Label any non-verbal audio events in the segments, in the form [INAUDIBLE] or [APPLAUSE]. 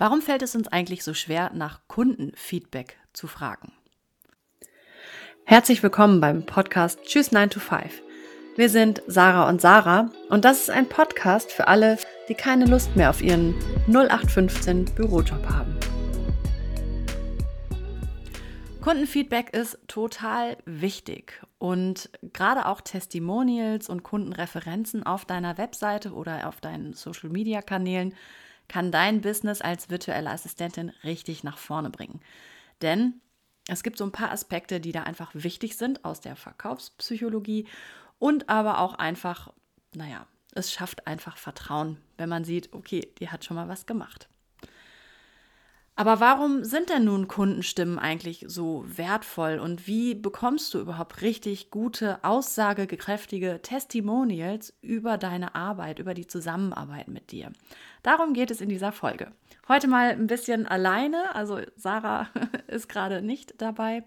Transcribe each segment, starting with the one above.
Warum fällt es uns eigentlich so schwer, nach Kundenfeedback zu fragen? Herzlich willkommen beim Podcast Tschüss 9 to 5. Wir sind Sarah und Sarah und das ist ein Podcast für alle, die keine Lust mehr auf ihren 0815 Bürojob haben. Kundenfeedback ist total wichtig und gerade auch Testimonials und Kundenreferenzen auf deiner Webseite oder auf deinen Social-Media-Kanälen kann dein Business als virtuelle Assistentin richtig nach vorne bringen. Denn es gibt so ein paar Aspekte, die da einfach wichtig sind aus der Verkaufspsychologie und aber auch einfach, naja, es schafft einfach Vertrauen, wenn man sieht, okay, die hat schon mal was gemacht. Aber warum sind denn nun Kundenstimmen eigentlich so wertvoll und wie bekommst du überhaupt richtig gute, aussagekräftige Testimonials über deine Arbeit, über die Zusammenarbeit mit dir? Darum geht es in dieser Folge. Heute mal ein bisschen alleine, also Sarah [LAUGHS] ist gerade nicht dabei.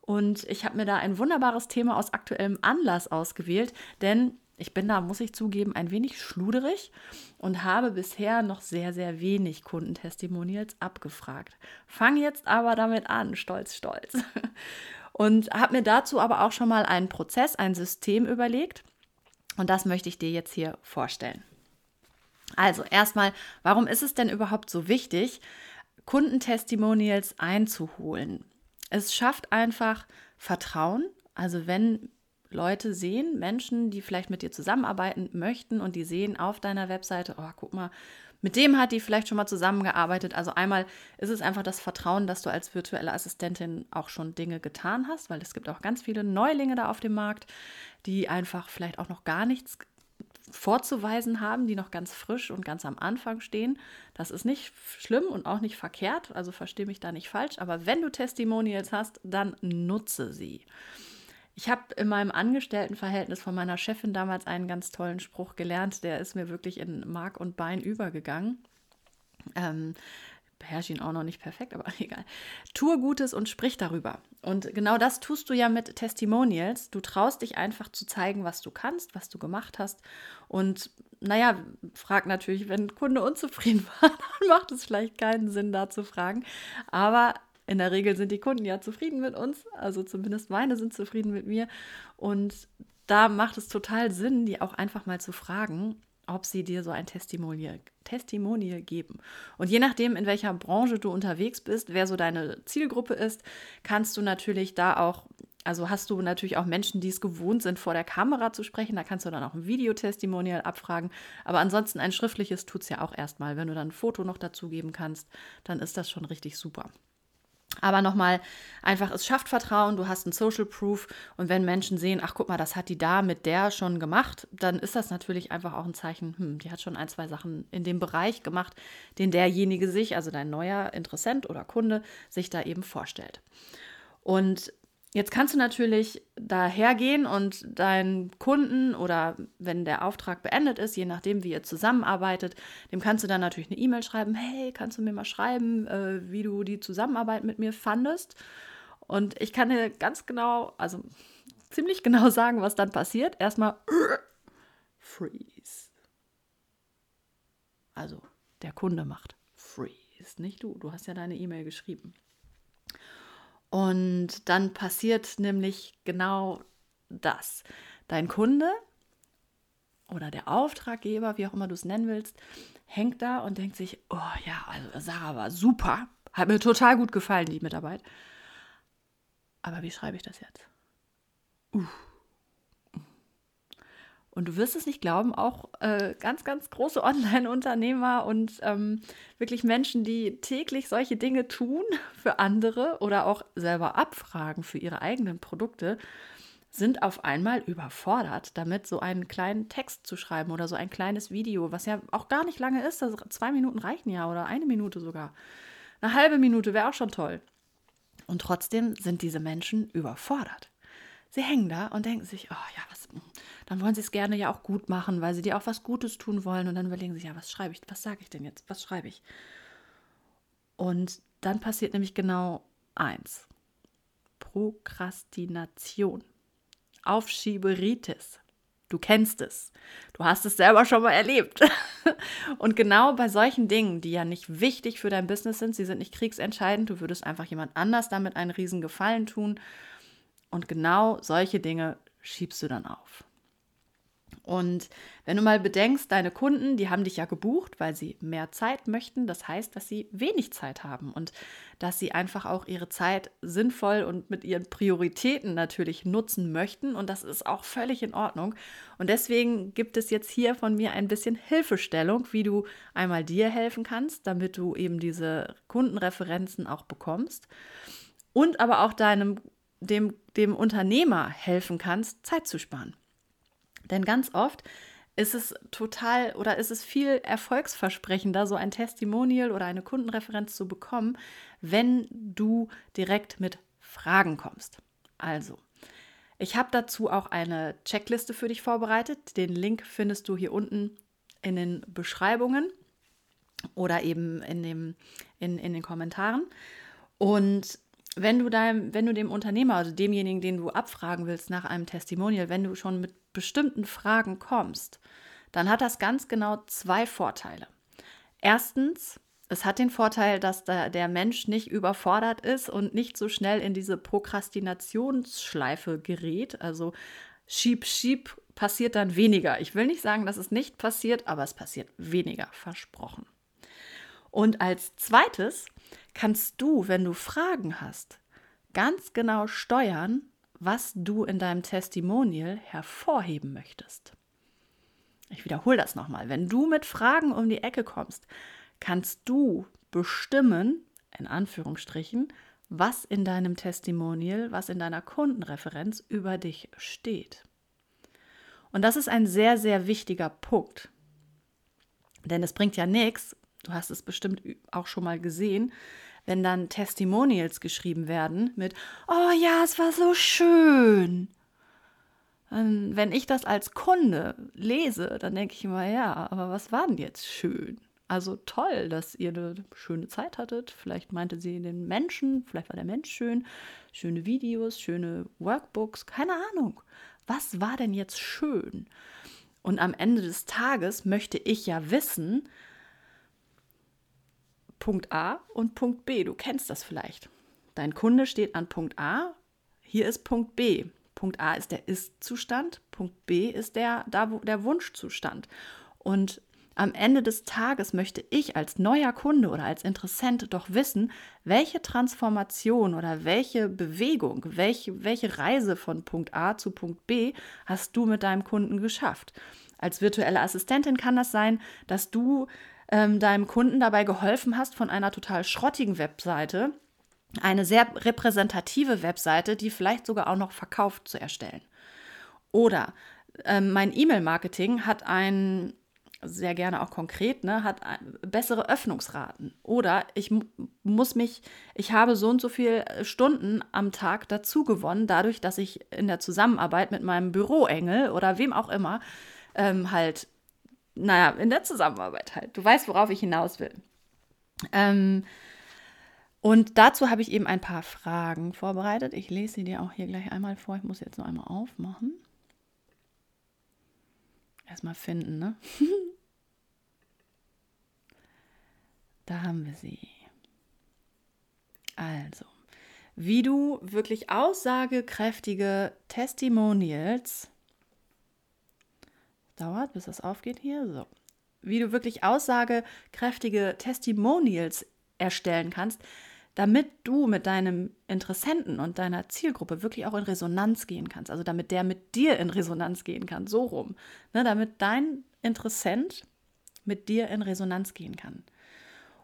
Und ich habe mir da ein wunderbares Thema aus aktuellem Anlass ausgewählt, denn ich bin da, muss ich zugeben, ein wenig schluderig und habe bisher noch sehr, sehr wenig Kundentestimonials abgefragt. Fange jetzt aber damit an, stolz, stolz. [LAUGHS] Und habe mir dazu aber auch schon mal einen Prozess, ein System überlegt. Und das möchte ich dir jetzt hier vorstellen. Also erstmal, warum ist es denn überhaupt so wichtig, Kundentestimonials einzuholen? Es schafft einfach Vertrauen. Also wenn Leute sehen, Menschen, die vielleicht mit dir zusammenarbeiten möchten und die sehen auf deiner Webseite, oh, guck mal, mit dem hat die vielleicht schon mal zusammengearbeitet. Also einmal ist es einfach das Vertrauen, dass du als virtuelle Assistentin auch schon Dinge getan hast, weil es gibt auch ganz viele Neulinge da auf dem Markt, die einfach vielleicht auch noch gar nichts vorzuweisen haben, die noch ganz frisch und ganz am Anfang stehen. Das ist nicht schlimm und auch nicht verkehrt, also verstehe mich da nicht falsch, aber wenn du Testimonials hast, dann nutze sie. Ich habe in meinem Angestelltenverhältnis von meiner Chefin damals einen ganz tollen Spruch gelernt, der ist mir wirklich in Mark und Bein übergegangen. Ähm, beherrsche ihn auch noch nicht perfekt, aber [LAUGHS] egal. Tue Gutes und sprich darüber. Und genau das tust du ja mit Testimonials. Du traust dich einfach zu zeigen, was du kannst, was du gemacht hast. Und naja, frag natürlich, wenn ein Kunde unzufrieden [LAUGHS] war, dann macht es vielleicht keinen Sinn, da zu fragen. Aber in der Regel sind die Kunden ja zufrieden mit uns, also zumindest meine sind zufrieden mit mir. Und da macht es total Sinn, die auch einfach mal zu fragen, ob sie dir so ein Testimonial, Testimonial geben. Und je nachdem, in welcher Branche du unterwegs bist, wer so deine Zielgruppe ist, kannst du natürlich da auch, also hast du natürlich auch Menschen, die es gewohnt sind, vor der Kamera zu sprechen. Da kannst du dann auch ein Videotestimonial abfragen. Aber ansonsten ein schriftliches tut es ja auch erstmal. Wenn du dann ein Foto noch dazu geben kannst, dann ist das schon richtig super. Aber nochmal, einfach, es schafft Vertrauen, du hast einen Social Proof und wenn Menschen sehen, ach guck mal, das hat die da mit der schon gemacht, dann ist das natürlich einfach auch ein Zeichen, hm, die hat schon ein, zwei Sachen in dem Bereich gemacht, den derjenige sich, also dein neuer Interessent oder Kunde, sich da eben vorstellt. Und Jetzt kannst du natürlich dahergehen und deinen Kunden oder wenn der Auftrag beendet ist, je nachdem, wie ihr zusammenarbeitet, dem kannst du dann natürlich eine E-Mail schreiben, hey, kannst du mir mal schreiben, äh, wie du die Zusammenarbeit mit mir fandest? Und ich kann dir ganz genau, also ziemlich [LAUGHS] genau sagen, was dann passiert. Erstmal [CLEARS THROAT] Freeze. Also der Kunde macht Freeze, nicht du. Du hast ja deine E-Mail geschrieben. Und dann passiert nämlich genau das. Dein Kunde oder der Auftraggeber, wie auch immer du es nennen willst, hängt da und denkt sich, oh ja, also Sarah war super, hat mir total gut gefallen, die Mitarbeit. Aber wie schreibe ich das jetzt? Uh. Und du wirst es nicht glauben, auch äh, ganz, ganz große [LAUGHS] Online-Unternehmer und ähm, wirklich Menschen, die täglich solche Dinge tun [LAUGHS] für andere oder auch selber abfragen für ihre eigenen Produkte, sind auf einmal überfordert, damit so einen kleinen Text zu schreiben oder so ein kleines Video, was ja auch gar nicht lange ist. Also zwei Minuten reichen ja oder eine Minute sogar. Eine halbe Minute wäre auch schon toll. Und trotzdem sind diese Menschen überfordert. Sie hängen da und denken sich, oh ja, was, dann wollen sie es gerne ja auch gut machen, weil sie dir auch was Gutes tun wollen. Und dann überlegen sie, ja, was schreibe ich, was sage ich denn jetzt, was schreibe ich? Und dann passiert nämlich genau eins. Prokrastination. Aufschieberitis. Du kennst es. Du hast es selber schon mal erlebt. [LAUGHS] Und genau bei solchen Dingen, die ja nicht wichtig für dein Business sind, sie sind nicht kriegsentscheidend, du würdest einfach jemand anders damit einen riesen Gefallen tun. Und genau solche Dinge schiebst du dann auf. Und wenn du mal bedenkst, deine Kunden, die haben dich ja gebucht, weil sie mehr Zeit möchten. Das heißt, dass sie wenig Zeit haben und dass sie einfach auch ihre Zeit sinnvoll und mit ihren Prioritäten natürlich nutzen möchten. Und das ist auch völlig in Ordnung. Und deswegen gibt es jetzt hier von mir ein bisschen Hilfestellung, wie du einmal dir helfen kannst, damit du eben diese Kundenreferenzen auch bekommst. Und aber auch deinem, dem, dem Unternehmer helfen kannst, Zeit zu sparen. Denn ganz oft ist es total oder ist es viel erfolgsversprechender, so ein Testimonial oder eine Kundenreferenz zu bekommen, wenn du direkt mit Fragen kommst. Also, ich habe dazu auch eine Checkliste für dich vorbereitet. Den Link findest du hier unten in den Beschreibungen oder eben in, dem, in, in den Kommentaren. Und wenn du, deinem, wenn du dem Unternehmer, also demjenigen, den du abfragen willst nach einem Testimonial, wenn du schon mit bestimmten Fragen kommst, dann hat das ganz genau zwei Vorteile. Erstens, es hat den Vorteil, dass da der Mensch nicht überfordert ist und nicht so schnell in diese Prokrastinationsschleife gerät. Also schieb, schieb passiert dann weniger. Ich will nicht sagen, dass es nicht passiert, aber es passiert weniger, versprochen. Und als zweites kannst du, wenn du Fragen hast, ganz genau steuern, was du in deinem Testimonial hervorheben möchtest. Ich wiederhole das nochmal. Wenn du mit Fragen um die Ecke kommst, kannst du bestimmen, in Anführungsstrichen, was in deinem Testimonial, was in deiner Kundenreferenz über dich steht. Und das ist ein sehr, sehr wichtiger Punkt. Denn es bringt ja nichts, du hast es bestimmt auch schon mal gesehen, wenn dann Testimonials geschrieben werden mit, oh ja, es war so schön. Und wenn ich das als Kunde lese, dann denke ich immer, ja, aber was war denn jetzt schön? Also toll, dass ihr eine schöne Zeit hattet. Vielleicht meinte sie den Menschen, vielleicht war der Mensch schön. Schöne Videos, schöne Workbooks, keine Ahnung. Was war denn jetzt schön? Und am Ende des Tages möchte ich ja wissen, Punkt A und Punkt B. Du kennst das vielleicht. Dein Kunde steht an Punkt A, hier ist Punkt B. Punkt A ist der Ist-Zustand, Punkt B ist der, der Wunschzustand. Und am Ende des Tages möchte ich als neuer Kunde oder als Interessent doch wissen, welche Transformation oder welche Bewegung, welche, welche Reise von Punkt A zu Punkt B hast du mit deinem Kunden geschafft. Als virtuelle Assistentin kann das sein, dass du ähm, deinem Kunden dabei geholfen hast, von einer total schrottigen Webseite eine sehr repräsentative Webseite, die vielleicht sogar auch noch verkauft, zu erstellen. Oder ähm, mein E-Mail-Marketing hat ein sehr gerne auch konkret, ne, hat bessere Öffnungsraten. Oder ich muss mich, ich habe so und so viele Stunden am Tag dazu gewonnen, dadurch, dass ich in der Zusammenarbeit mit meinem Büroengel oder wem auch immer ähm, halt naja, in der Zusammenarbeit halt. Du weißt, worauf ich hinaus will. Ähm, und dazu habe ich eben ein paar Fragen vorbereitet. Ich lese sie dir auch hier gleich einmal vor. Ich muss jetzt noch einmal aufmachen. Erstmal finden, ne? [LAUGHS] da haben wir sie. Also, wie du wirklich aussagekräftige Testimonials dauert, bis das aufgeht hier. So. Wie du wirklich aussagekräftige Testimonials erstellen kannst, damit du mit deinem Interessenten und deiner Zielgruppe wirklich auch in Resonanz gehen kannst. Also damit der mit dir in Resonanz gehen kann, so rum. Ne, damit dein Interessent mit dir in Resonanz gehen kann.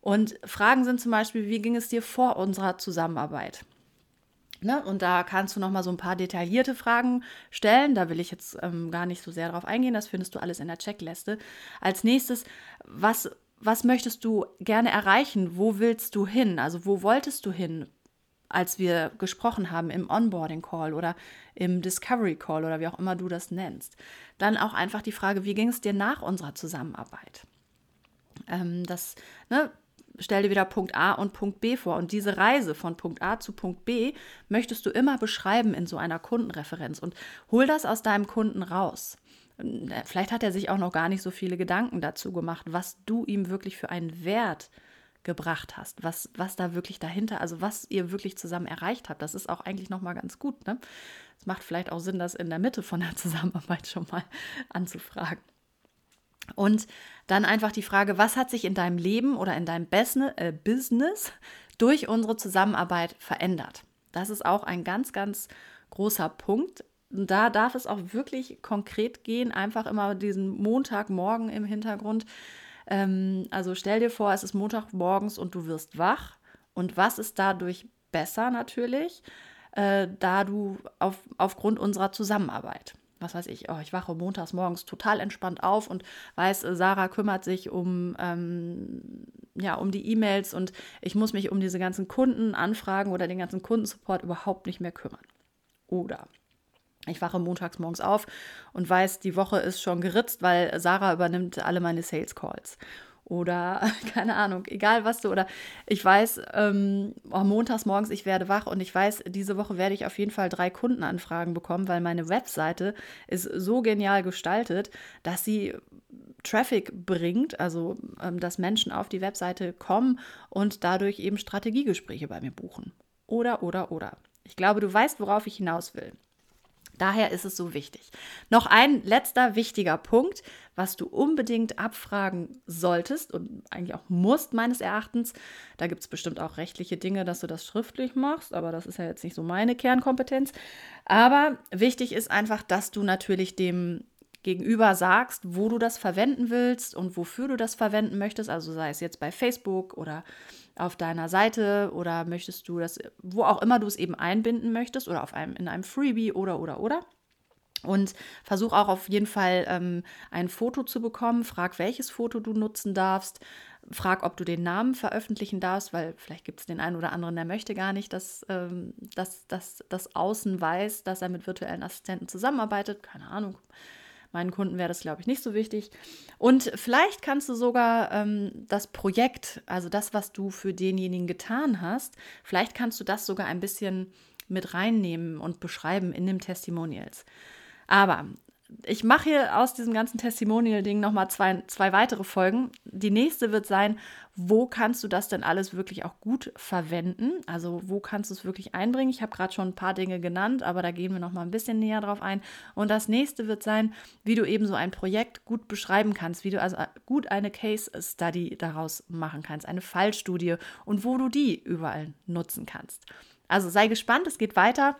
Und Fragen sind zum Beispiel, wie ging es dir vor unserer Zusammenarbeit? Ne? Und da kannst du noch mal so ein paar detaillierte Fragen stellen. Da will ich jetzt ähm, gar nicht so sehr drauf eingehen. Das findest du alles in der Checkliste. Als nächstes, was, was möchtest du gerne erreichen? Wo willst du hin? Also wo wolltest du hin, als wir gesprochen haben im Onboarding Call oder im Discovery Call oder wie auch immer du das nennst? Dann auch einfach die Frage, wie ging es dir nach unserer Zusammenarbeit? Ähm, das, ne, stell dir wieder Punkt A und Punkt B vor. Und diese Reise von Punkt A zu Punkt B möchtest du immer beschreiben in so einer Kundenreferenz und hol das aus deinem Kunden raus. Vielleicht hat er sich auch noch gar nicht so viele Gedanken dazu gemacht, was du ihm wirklich für einen Wert gebracht hast, was, was da wirklich dahinter, also was ihr wirklich zusammen erreicht habt. Das ist auch eigentlich nochmal ganz gut. Ne? Es macht vielleicht auch Sinn, das in der Mitte von der [LAUGHS] Zusammenarbeit schon mal anzufragen. Und dann einfach die Frage, was hat sich in deinem Leben oder in deinem äh, Business durch unsere Zusammenarbeit verändert? Das ist auch ein ganz, ganz großer Punkt. Da darf es auch wirklich konkret gehen, einfach immer diesen Montagmorgen im Hintergrund. Ähm, also stell dir vor, es ist Montagmorgens und du wirst wach. Und was ist dadurch besser natürlich, äh, da du auf, aufgrund unserer Zusammenarbeit was weiß ich, oh, ich wache montags morgens total entspannt auf und weiß, äh, Sarah kümmert sich um, ähm, ja, um die E-Mails und ich muss mich um diese ganzen Kundenanfragen oder den ganzen Kundensupport überhaupt nicht mehr kümmern. Oder ich wache montags morgens auf und weiß, die Woche ist schon geritzt, weil Sarah übernimmt alle meine Sales Calls oder [LAUGHS] keine Ahnung, egal was du oder ich weiß, ähm, oh, montags morgens, ich werde wach und ich weiß, diese Woche werde ich auf jeden Fall drei Kundenanfragen bekommen, weil meine Webseite ist so genial gestaltet, dass sie Traffic bringt, also ähm, dass Menschen auf die Webseite kommen und dadurch eben Strategiegespräche bei mir buchen. Oder, oder, oder. Ich glaube, du weißt, worauf ich hinaus will. Daher ist es so wichtig. Noch ein letzter wichtiger Punkt, was du unbedingt abfragen solltest und eigentlich auch musst meines Erachtens. Da gibt es bestimmt auch rechtliche Dinge, dass du das schriftlich machst, aber das ist ja jetzt nicht so meine Kernkompetenz. Aber wichtig ist einfach, dass du natürlich dem Gegenüber sagst, wo du das verwenden willst und wofür du das verwenden möchtest. Also sei es jetzt bei Facebook oder auf deiner Seite oder möchtest du das, wo auch immer du es eben einbinden möchtest oder auf einem, in einem Freebie oder oder oder. Und versuch auch auf jeden Fall ähm, ein Foto zu bekommen. Frag, welches Foto du nutzen darfst. Frag, ob du den Namen veröffentlichen darfst, weil vielleicht gibt es den einen oder anderen, der möchte gar nicht, dass, ähm, dass, dass das Außen weiß, dass er mit virtuellen Assistenten zusammenarbeitet. Keine Ahnung. Meinen Kunden wäre das, glaube ich, nicht so wichtig. Und vielleicht kannst du sogar ähm, das Projekt, also das, was du für denjenigen getan hast, vielleicht kannst du das sogar ein bisschen mit reinnehmen und beschreiben in dem Testimonials. Aber ich mache hier aus diesem ganzen Testimonial-Ding nochmal zwei, zwei weitere Folgen. Die nächste wird sein, wo kannst du das denn alles wirklich auch gut verwenden? Also wo kannst du es wirklich einbringen? Ich habe gerade schon ein paar Dinge genannt, aber da gehen wir nochmal ein bisschen näher drauf ein. Und das nächste wird sein, wie du eben so ein Projekt gut beschreiben kannst, wie du also gut eine Case Study daraus machen kannst, eine Fallstudie und wo du die überall nutzen kannst. Also sei gespannt, es geht weiter.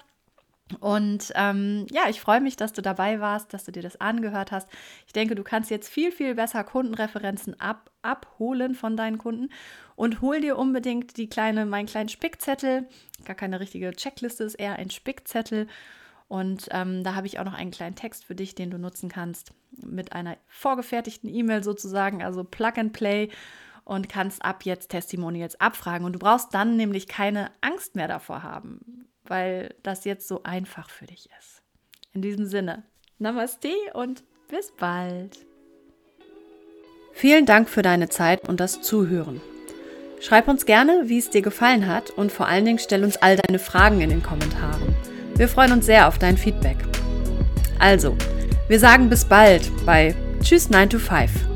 Und ähm, ja, ich freue mich, dass du dabei warst, dass du dir das angehört hast. Ich denke, du kannst jetzt viel, viel besser Kundenreferenzen ab, abholen von deinen Kunden und hol dir unbedingt die kleine, meinen kleinen Spickzettel. Gar keine richtige Checkliste, ist eher ein Spickzettel. Und ähm, da habe ich auch noch einen kleinen Text für dich, den du nutzen kannst mit einer vorgefertigten E-Mail sozusagen, also Plug and Play und kannst ab jetzt Testimonials abfragen. Und du brauchst dann nämlich keine Angst mehr davor haben weil das jetzt so einfach für dich ist. In diesem Sinne, Namaste und bis bald. Vielen Dank für deine Zeit und das Zuhören. Schreib uns gerne, wie es dir gefallen hat und vor allen Dingen stell uns all deine Fragen in den Kommentaren. Wir freuen uns sehr auf dein Feedback. Also, wir sagen bis bald bei Tschüss 9 to 5.